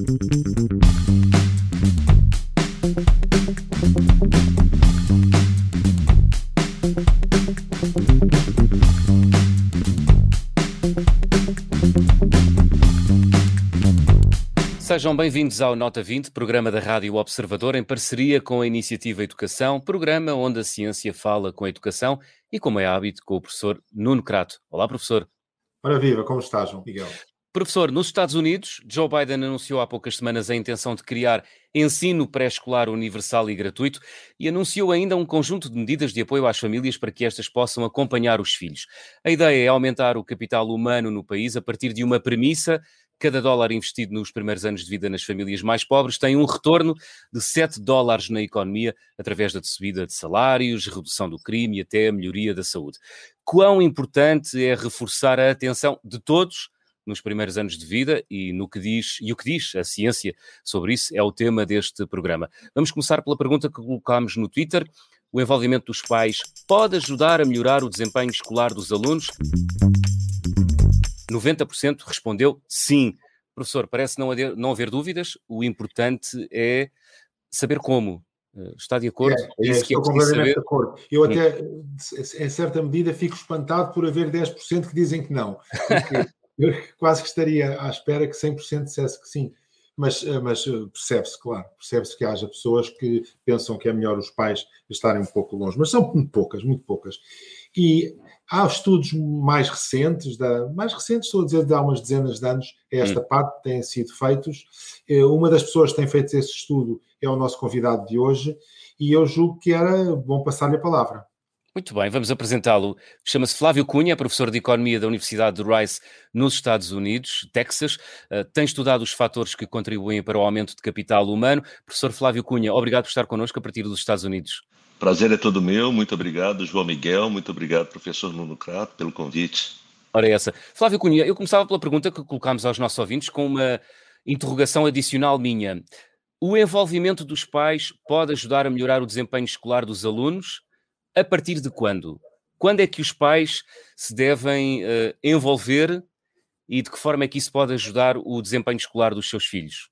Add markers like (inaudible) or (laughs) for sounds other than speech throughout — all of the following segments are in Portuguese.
Sejam bem-vindos ao Nota 20, programa da Rádio Observador, em parceria com a Iniciativa Educação, programa onde a ciência fala com a educação e, como é hábito, com o professor Nuno Crato. Olá, professor. Ora viva, como está, João Miguel? Professor, nos Estados Unidos, Joe Biden anunciou há poucas semanas a intenção de criar ensino pré-escolar universal e gratuito e anunciou ainda um conjunto de medidas de apoio às famílias para que estas possam acompanhar os filhos. A ideia é aumentar o capital humano no país a partir de uma premissa cada dólar investido nos primeiros anos de vida nas famílias mais pobres tem um retorno de 7 dólares na economia através da subida de salários, redução do crime e até a melhoria da saúde. Quão importante é reforçar a atenção de todos nos primeiros anos de vida e no que diz e o que diz a ciência sobre isso é o tema deste programa. Vamos começar pela pergunta que colocámos no Twitter. O envolvimento dos pais pode ajudar a melhorar o desempenho escolar dos alunos? 90% respondeu sim. Professor, parece não haver, não haver dúvidas, o importante é saber como. Eh, está de acordo? É, é, é que é estou completamente de acordo. Eu até, em certa medida, fico espantado por haver 10% que dizem que não. Eu quase que estaria à espera que 100% dissesse que sim. Mas, eh, mas eh, percebe-se, claro, percebe-se que haja pessoas que pensam que é melhor os pais estarem um pouco longe, mas são muito poucas, muito poucas. E Há estudos mais recentes, da, mais recentes, estou a dizer de há umas dezenas de anos, é esta hum. parte, têm sido feitos. Eh, uma das pessoas que tem feito esse estudo é o nosso convidado de hoje, e eu julgo que era bom passar-lhe a palavra. Muito bem, vamos apresentá-lo. Chama-se Flávio Cunha, é professor de Economia da Universidade de Rice, nos Estados Unidos, Texas. Uh, tem estudado os fatores que contribuem para o aumento de capital humano. Professor Flávio Cunha, obrigado por estar connosco a partir dos Estados Unidos. Prazer é todo meu. Muito obrigado, João Miguel. Muito obrigado, professor Nuno Crato, pelo convite. Ora, é essa. Flávio Cunha, eu começava pela pergunta que colocámos aos nossos ouvintes com uma interrogação adicional minha. O envolvimento dos pais pode ajudar a melhorar o desempenho escolar dos alunos? A partir de quando? Quando é que os pais se devem uh, envolver e de que forma é que isso pode ajudar o desempenho escolar dos seus filhos?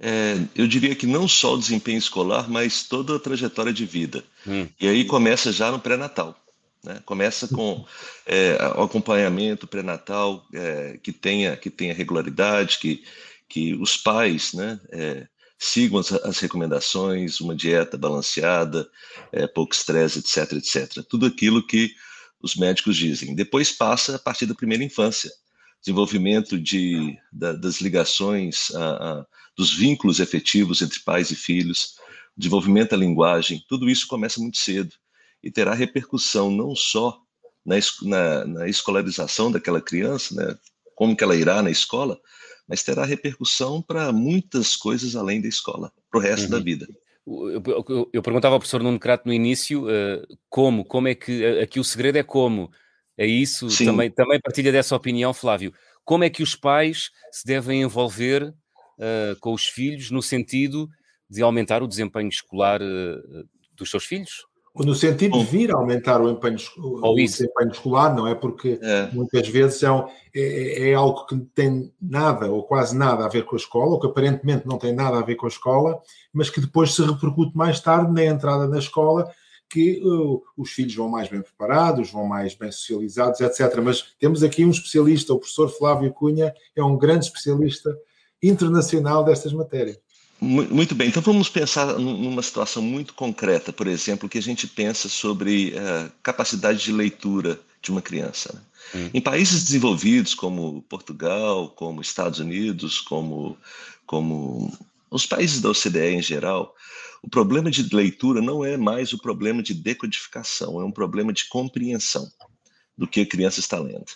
é, eu diria que não só o desempenho escolar, mas toda a trajetória de vida. Hum. E aí começa já no pré-natal. Né? Começa com é, o acompanhamento pré-natal é, que, tenha, que tenha regularidade, que, que os pais né, é, sigam as, as, recomendações, uma dieta balanceada, é, pouco estresse, etc, etc. Tudo aquilo que os médicos dizem. Depois passa a partir da primeira infância desenvolvimento de, da, das ligações, a, a, dos vínculos efetivos entre pais e filhos, desenvolvimento da linguagem, tudo isso começa muito cedo e terá repercussão não só na, na, na escolarização daquela criança, né, como que ela irá na escola, mas terá repercussão para muitas coisas além da escola, para o resto uhum. da vida. Eu, eu, eu, perguntava ao professor Nuno Crato no início uh, como, como é que aqui o segredo é como, é isso? Também, também partilha dessa opinião, Flávio. Como é que os pais se devem envolver uh, com os filhos no sentido de aumentar o desempenho escolar uh, dos seus filhos? No sentido de vir a aumentar o, empenho, o desempenho escolar, não é? Porque é. muitas vezes é, um, é, é, algo que tem nada ou quase nada a ver com a escola, ou que aparentemente não tem nada a ver com a escola, mas que depois se repercute mais tarde na entrada na escola que uh, os filhos vão mais bem preparados, vão mais bem socializados, etc. Mas temos aqui um especialista, o professor Flávio Cunha, é um grande especialista internacional destas matérias. Muito bem, então vamos pensar numa situação muito concreta, por exemplo, que a gente pensa sobre a uh, capacidade de leitura de uma criança. Né? Hum. Em países desenvolvidos como Portugal, como Estados Unidos, como, como os países da OCDE em geral, o problema de leitura não é mais o problema de decodificação, é um problema de compreensão do que a criança está lendo.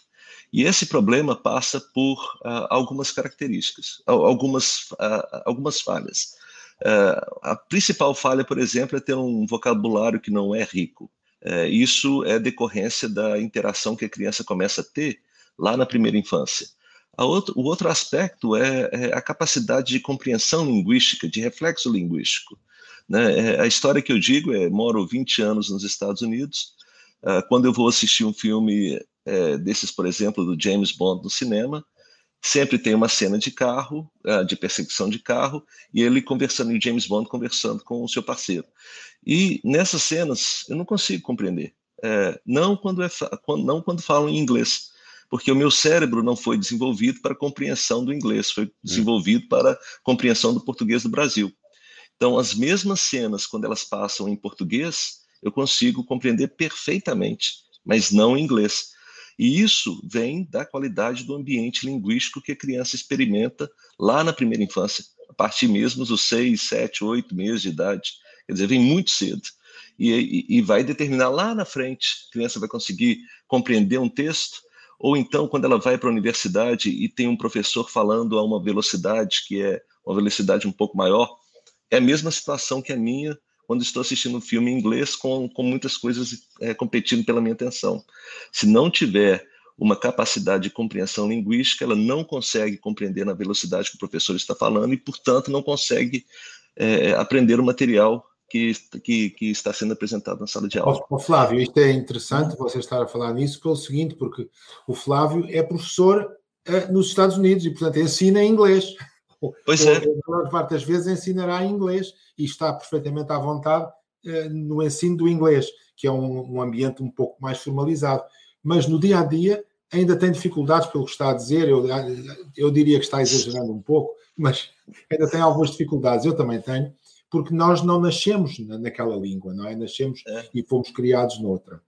E esse problema passa por uh, algumas características, algumas, uh, algumas falhas. Uh, a principal falha, por exemplo, é ter um vocabulário que não é rico. isso é decorrência da interação que a criança começa a ter lá na primeira infância. Outro, o outro aspecto é, é, a capacidade de compreensão linguística, de reflexo linguístico. Né? É, a história que eu digo é: moro 20 anos nos Estados Unidos. Quando eu vou assistir um filme é, desses, por exemplo, do James Bond no cinema, sempre tem uma cena de carro, uh, de perseguição de carro, e ele conversando, e o James Bond conversando com o seu parceiro. E nessas cenas eu não consigo compreender. É, não, quando é, não quando falam em inglês, porque o meu cérebro não foi desenvolvido para compreensão do inglês, foi desenvolvido para compreensão do português do Brasil. Então, as mesmas cenas, quando elas passam em português, eu consigo compreender perfeitamente, mas não em inglês. E isso vem da qualidade do ambiente linguístico que a criança experimenta lá na primeira infância, a partir mesmo dos seis, sete, oito meses de idade. Quer dizer, vem muito cedo. E, e, e vai determinar lá na frente, a criança vai conseguir compreender um texto, ou então quando ela vai para a universidade e tem um professor falando a uma velocidade que é uma velocidade um pouco maior, é a mesma situação que a minha quando estou assistindo um filme em inglês com, com muitas coisas é, competindo pela minha atenção. Se não tiver uma capacidade de compreensão linguística, ela não consegue compreender na velocidade que o professor está falando e, portanto, não consegue é, aprender o material que, que, que, está sendo apresentado na sala de aula. Oh, Flávio, isto é interessante você estar a falar nisso pelo seguinte, porque o Flávio é professor uh, nos Estados Unidos e, portanto, ensina inglês. Pois é. A maior parte das vezes ensinará inglês e está perfeitamente à vontade uh, no ensino do inglês, que é um, um ambiente um pouco mais formalizado. Mas no dia a dia ainda tem dificuldades pelo que está a dizer. Eu, eu diria que está exagerando um pouco, mas (laughs) ainda tem algumas dificuldades. Eu também tenho porque nós não nascemos naquela língua, não é? Nascemos é. e fomos criados noutra.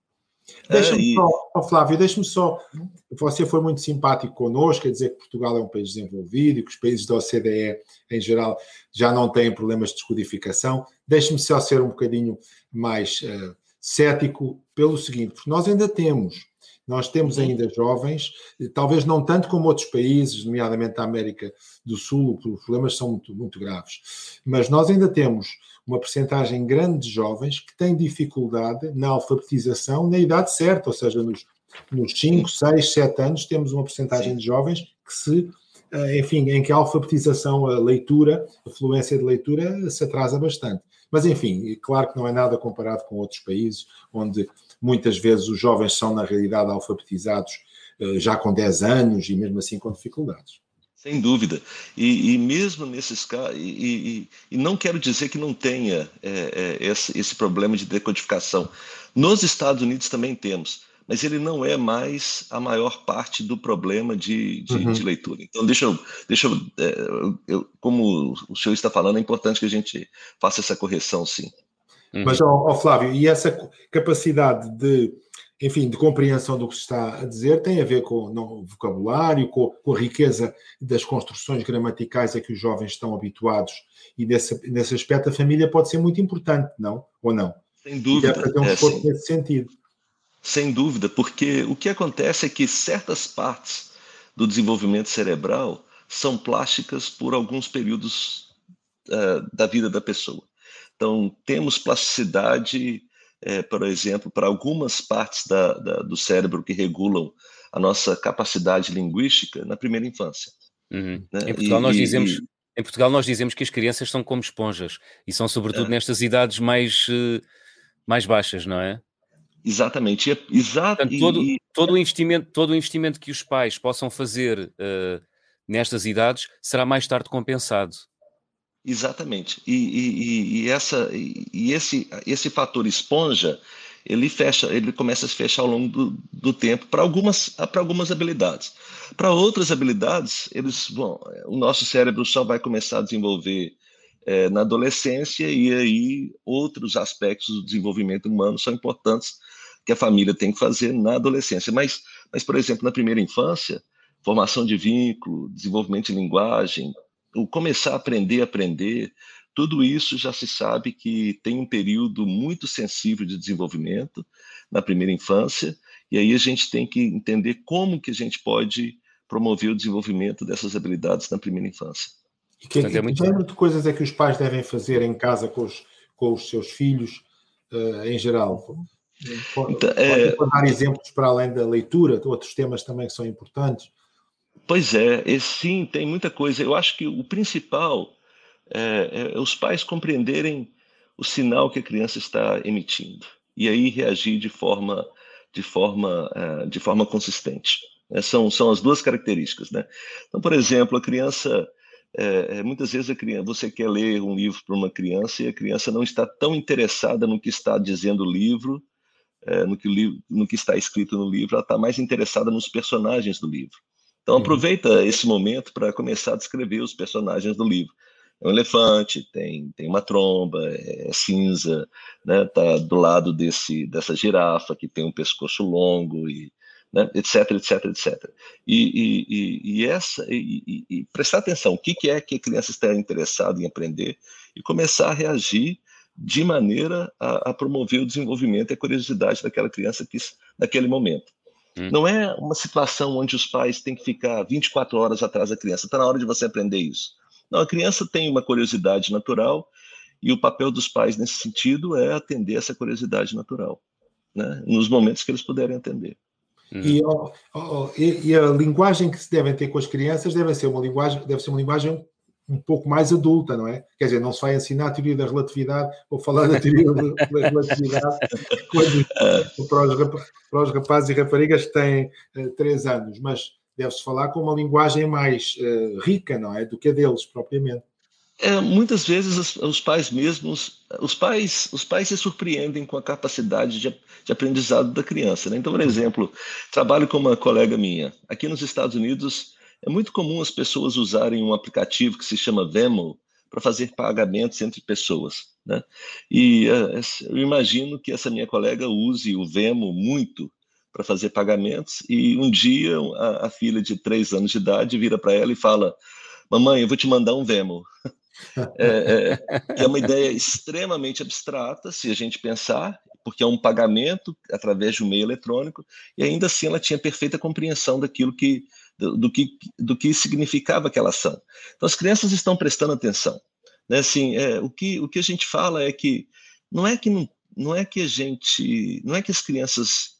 Deixa-me é, e... só, oh Flávio, deixa-me só. Você foi muito simpático connosco, quer dizer que Portugal é um país desenvolvido e que os países da OCDE, em geral, já não têm problemas de descodificação. Deixe-me só ser um bocadinho mais uh, cético pelo seguinte, porque nós ainda temos nós temos ainda jovens, talvez não tanto como outros países, nomeadamente a América do Sul, os problemas são muito, muito graves, mas nós ainda temos uma percentagem grande de jovens que têm dificuldade na alfabetização na idade certa, ou seja, nos, nos 5, 6, 7 anos, temos uma percentagem de jovens que se eh, enfim, em que a alfabetização, a leitura, a fluência de leitura se atrasa bastante. Mas, enfim, claro que não é nada comparado com outros países, onde muitas vezes os jovens são, na realidade, alfabetizados eh, já com 10 anos e mesmo assim com dificuldades. Sem dúvida. E, e mesmo nesses casos, e, e, não quero dizer que não tenha é, é, esse, esse problema de decodificação. Nos Estados Unidos também temos mas ele não é mais a maior parte do problema de, de, uhum. de leitura. Então, deixa eu, deixa eu, é, eu, como o senhor está falando, é importante que a gente faça essa correção, sim. Uhum. Mas, ó, ó, Flávio, e essa capacidade de, enfim, de compreensão do que se está a dizer tem a ver com o vocabulário, com, com, a riqueza das construções gramaticais a que os jovens estão habituados, e nesse, nesse aspecto a família pode ser muito importante, não? Ou não? Sem dúvida. E deve fazer um esforço é, nesse sentido. Sem dúvida, porque o que acontece é que certas partes do desenvolvimento cerebral são plásticas por alguns períodos uh, da vida da pessoa. Então, temos plasticidade, é, por exemplo, para algumas partes da, da, do cérebro que regulam a nossa capacidade linguística na primeira infância. Uhum. Né? Em Portugal, e, nós dizemos. E... Em Portugal, nós dizemos que as crianças são como esponjas e são, sobretudo, é. nestas idades mais, uh, mais baixas, não é? Exatamente. É, exato, Portanto, todo, e, todo, o investimento, todo o investimento que os pais possam fazer uh, nestas idades será mais tarde compensado. Exatamente. E, e, e, essa, e esse, esse fator esponja, ele fecha, ele começa a se fechar ao longo do, do tempo para algumas, para algumas habilidades. Para outras habilidades, eles, bom, o nosso cérebro só vai começar a desenvolver é, na adolescência e aí outros aspectos do desenvolvimento humano são importantes que a família tem que fazer na adolescência. Mas, mas por exemplo, na primeira infância, formação de vínculo, desenvolvimento de linguagem, o começar a aprender a aprender, tudo isso já se sabe que tem um período muito sensível de desenvolvimento na primeira infância, e aí a gente tem que entender como que a gente pode promover o desenvolvimento dessas habilidades na primeira infância. E que, é muito... de coisas é que os pais devem fazer em casa com os, com os seus filhos, uh, em geral? Pode, então, é... pode dar exemplos para além da leitura, outros temas também que são importantes. Pois é, sim, tem muita coisa. Eu acho que o principal é, é, os pais compreenderem o sinal que a criança está emitindo e aí reagir de forma de forma uh, de forma consistente. Né? São, são as duas características. Né? Então, por exemplo, a criança. É, muitas vezes a criança, você quer ler um livro para uma criança e a criança não está tão interessada no que está dizendo o livro, é, no, que, no que está escrito no livro, ela está mais interessada nos personagens do livro. Então uhum. aproveita esse momento para começar a descrever os personagens do livro é um elefante, tem, tem uma tromba, é, é cinza, né? Tá do lado desse dessa girafa que tem um pescoço longo e né? etc, etc, etc. E, e, e essa e, e, prestar atenção, o que, que é que a criança está interessada em aprender e começar a reagir de maneira a, a promover o desenvolvimento e a curiosidade daquela criança que, naquele momento. Hum. Não é uma situação onde os pais têm que ficar 24 horas atrás da criança. Está na hora de você aprender isso. Não, a criança tem uma curiosidade natural e o papel dos pais nesse sentido é atender essa curiosidade natural, né? nos momentos que eles puderem atender. E, oh, oh, e, e, a linguagem que se devem ter com as crianças deve ser uma linguagem, deve ser uma linguagem um pouco mais adulta, não é? Quer dizer, não se vai ensinar a teoria da relatividade ou falar da teoria da (laughs) relatividade quando, para, os, para os rapazes e raparigas que têm uh, anos, mas deve-se falar com uma linguagem mais uh, rica, não é? Do que a deles propriamente. É, muitas vezes os, os, pais mesmos, os pais, os pais se surpreendem com a capacidade de, de aprendizado da criança. Né? Então, por exemplo, trabalho com uma colega minha. Aqui nos Estados Unidos é muito comum as pessoas usarem um aplicativo que se chama Venmo para fazer pagamentos entre pessoas. Né? E uh, eu imagino que essa minha colega use o Venmo muito para fazer pagamentos. E um dia a, a, filha de três anos de idade vira para ela e fala: Mamãe, eu vou te mandar um Vemo. (laughs) é, é, é uma ideia extremamente abstrata, se a gente pensar, porque é um pagamento através de um meio eletrônico, e ainda assim ela tinha perfeita compreensão daquilo que do, que do que significava aquela ação. Então as crianças estão prestando atenção, né? Assim, é, o que o que a gente fala é que não é que não, não é que a gente não é que as crianças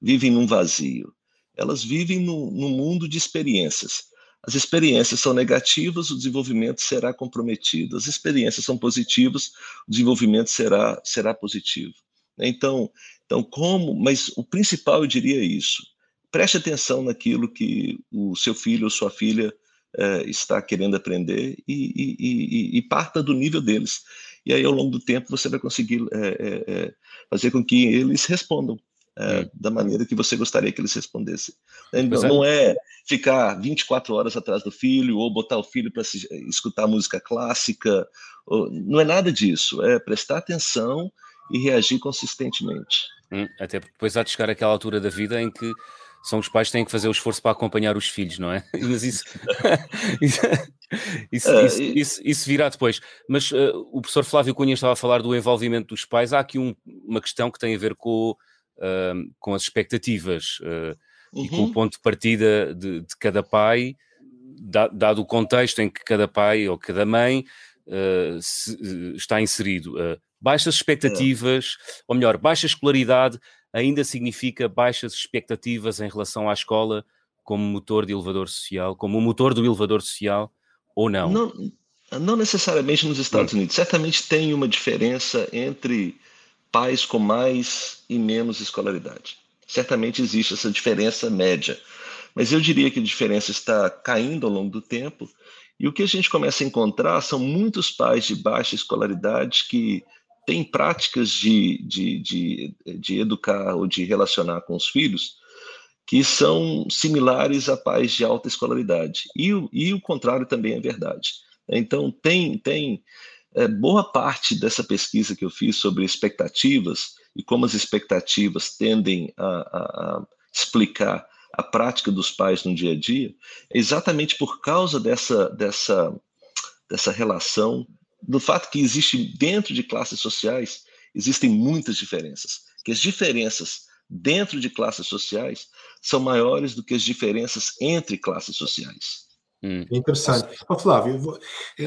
vivem num vazio. Elas vivem no, no mundo de experiências. As experiências são negativas, o desenvolvimento será comprometido. As experiências são positivas, o desenvolvimento será, será positivo. Então, então, como? Mas o principal, eu diria isso. Preste atenção naquilo que o seu filho ou sua filha é, está querendo aprender e, e, e, e, parta do nível deles. E aí, ao longo do tempo, você vai conseguir é, é, fazer com que eles respondam é, da maneira que você gostaria que eles respondessem. Então, não é ficar 24 horas atrás do filho ou botar o filho para escutar música clássica, ou, não é nada disso, é prestar atenção e reagir consistentemente. Hum, até porque depois há de chegar aquela altura da vida em que são os pais que têm que fazer o esforço para acompanhar os filhos, não é? (laughs) Mas isso, (laughs) isso, isso, uh, isso, isso, virá depois. Mas uh, o professor Flávio Cunha estava a falar do envolvimento dos pais. Há aqui um, uma questão que tem a ver com uh, com as expectativas uh, uhum. e com o uhum. ponto de partida de, de cada pai, da, dado o contexto em que cada pai ou cada mãe uh, se, está inserido. baixas expectativas, é. ou melhor, baixa escolaridade ainda significa baixas expectativas em relação à escola como motor de elevador social, como o motor do elevador social, ou não? Não, não necessariamente nos Estados Unidos. Certamente tem uma diferença entre pais com mais e menos escolaridade. Certamente existe essa diferença média, mas eu diria que a diferença está caindo ao longo do tempo. E o que a gente começa a encontrar são muitos pais de baixa escolaridade que têm práticas de, de, de, de educar ou de relacionar com os filhos que são similares a pais de alta escolaridade. E, e o contrário também é verdade. Então, tem, tem é, boa parte dessa pesquisa que eu fiz sobre expectativas e como as expectativas tendem a, a, a explicar a prática dos pais no dia a dia, é exatamente por causa dessa, dessa, dessa relação, do fato que existe dentro de classes sociais, existem muitas diferenças, que as diferenças dentro de classes sociais são maiores do que as diferenças entre classes sociais. Hum. Interessante. Oh, Flávio, vou...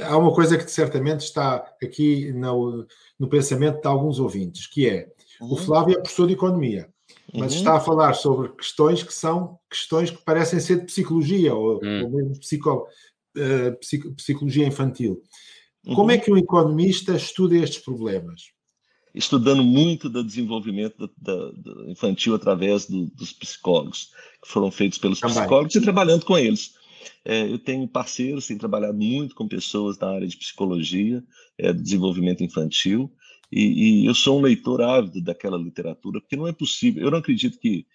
há uma coisa que certamente está aqui no, no pensamento de alguns ouvintes, que é uhum. o Flávio é professor de economia, mas uhum. está a falar sobre questões que são questões que parecem ser de psicologia ou, uhum. ou mesmo psico, uh, psicologia infantil. Como é uhum. que um economista estuda estes problemas? estudando muito do desenvolvimento da, da, infantil através do, dos psicólogos, que foram feitos pelos Também. psicólogos e trabalhando com eles. É, eu tenho parceiros, tenho trabalhado muito com pessoas na área de psicologia, é, desenvolvimento infantil, e, e, eu sou um leitor ávido daquela literatura, porque não é possível, eu não acredito que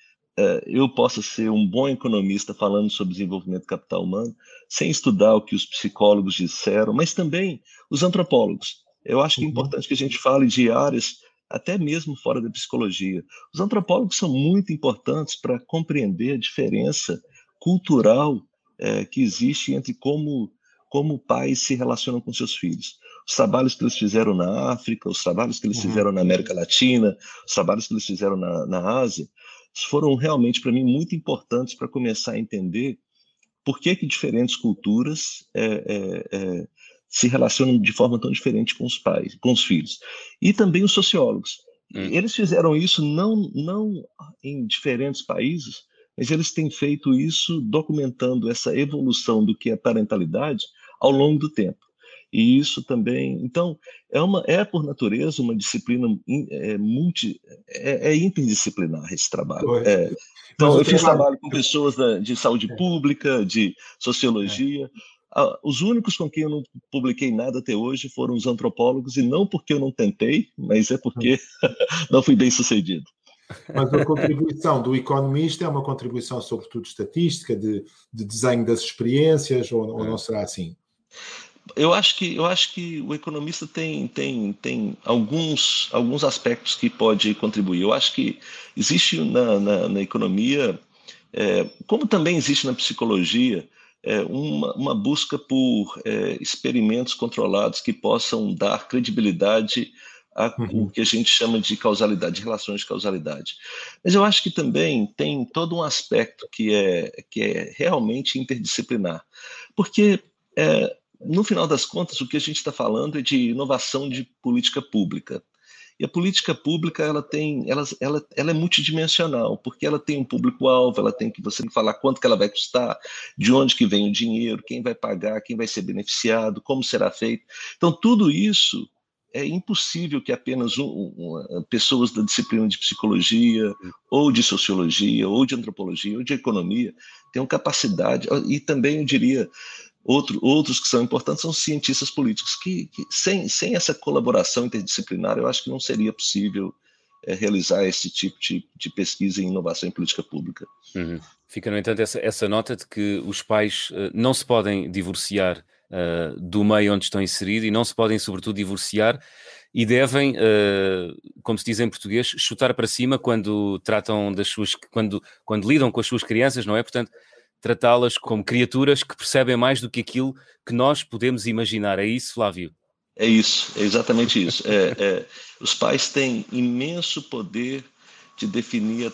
eu possa ser um bom economista falando sobre desenvolvimento capital humano sem estudar o que os psicólogos disseram, mas também os antropólogos. Eu acho que é uhum. importante que a gente fale de áreas até mesmo fora da psicologia. Os antropólogos são muito importantes para compreender a diferença cultural é, que existe entre como, como pais se relacionam com seus filhos. Os trabalhos que eles fizeram na África, os trabalhos que eles uhum. fizeram na América Latina, os trabalhos que eles fizeram na, na Ásia, foram realmente, para mim, muito importantes para começar a entender por que, que diferentes culturas é, é, se relacionam de forma tão diferente com os pais, com os filhos. E também os sociólogos. Hum. Eles fizeram isso não, não em diferentes países, mas eles têm feito isso documentando essa evolução do que é parentalidade ao longo do tempo. E isso também, então, é uma é por natureza uma disciplina é, multi é, é interdisciplinar esse trabalho. É, então, eu fiz trabalho com pessoas da, de saúde é. pública, de sociologia, os únicos com quem eu não publiquei nada até hoje foram os antropólogos, e não porque eu não tentei, mas é porque (laughs) não fui bem sucedido. Mas a contribuição do economista é uma contribuição, sobretudo estatística, de, de desenho das experiências, ou, ou, não é. será assim? Eu acho que, eu acho que o economista tem, tem, tem alguns, alguns aspectos que pode contribuir. Eu acho que existe na, na, na economia, é, como também existe na psicologia, é, uma, uma, busca por é, experimentos controlados que possam dar credibilidade ao uhum. que a gente chama de causalidade, de relações de causalidade. Mas eu acho que também tem todo um aspecto que é, que é realmente interdisciplinar, porque é, no final das contas o que a gente está falando é de inovação de política pública. E a política pública ela tem, ela, ela, ela é multidimensional, porque ela tem um público-alvo, ela tem que você tem que falar quanto que ela vai custar, de onde que vem o dinheiro, quem vai pagar, quem vai ser beneficiado, como será feito. Então tudo isso é impossível que apenas um, um, pessoas da disciplina de psicologia, ou de sociologia, ou de antropologia, ou de economia tenham capacidade, e também eu diria Outro, outros que são importantes são cientistas políticos, que, que, sem, sem essa colaboração interdisciplinar, eu acho que não seria possível é, realizar esse tipo de, de, pesquisa em inovação em política pública. Uhum. Fica, no entanto, essa, essa, nota de que os pais uh, não se podem divorciar uh, do meio onde estão inseridos e não se podem, sobretudo, divorciar e devem, como se diz em português, chutar para cima quando tratam das suas, quando, quando lidam com as suas crianças, não é? Portanto, tratá-las como criaturas que percebem mais do que aquilo que nós podemos imaginar. É isso, Flávio? É isso, é exatamente isso. É, é, os pais têm imenso poder de definir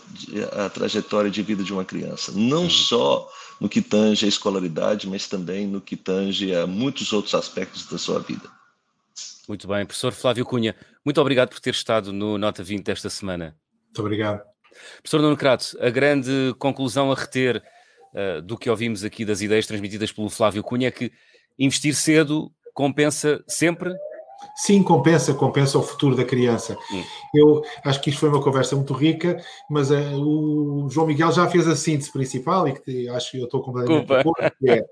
a, a, trajetória de vida de uma criança, não uhum. só no que tange a escolaridade, mas também no que tange a muitos outros aspectos da sua vida. Muito bem, professor Flávio Cunha, muito obrigado por ter estado no Nota 20 esta semana. Muito obrigado. Professor Nuno Crato, a grande conclusão a reter uh, do que ouvimos aqui das ideias transmitidas pelo Flávio Cunha é que investir cedo compensa sempre? Sim, compensa, compensa o futuro da criança. Sim. Eu acho que isto foi uma conversa muito rica, mas uh, o João Miguel já fez a síntese principal e que acho que eu estou completamente de acordo, que é,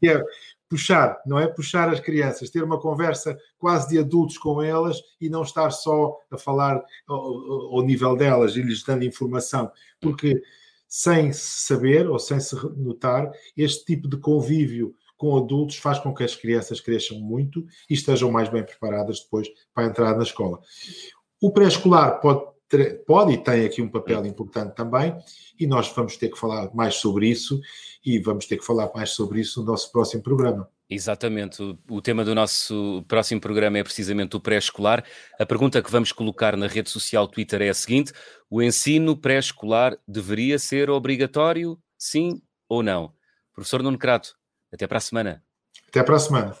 que é puxar, não é? Puxar as crianças, ter uma conversa quase de adultos com elas e não estar só a falar ao, ao nível delas e lhes dando informação, porque sem saber ou sem se notar, este tipo de convívio com adultos faz com que as crianças cresçam muito e estejam mais bem preparadas depois para entrar na escola. O pré-escolar pode, pode e tem aqui um papel importante também, e nós vamos ter que falar mais sobre isso e vamos ter que falar mais sobre isso no nosso próximo programa. Exatamente. O, tema do nosso próximo programa é precisamente o pré-escolar. A pergunta que vamos colocar na rede social Twitter é a seguinte: o ensino pré-escolar deveria ser obrigatório, sim ou não? Professor Nuno Crato, até para a semana. Até para a semana.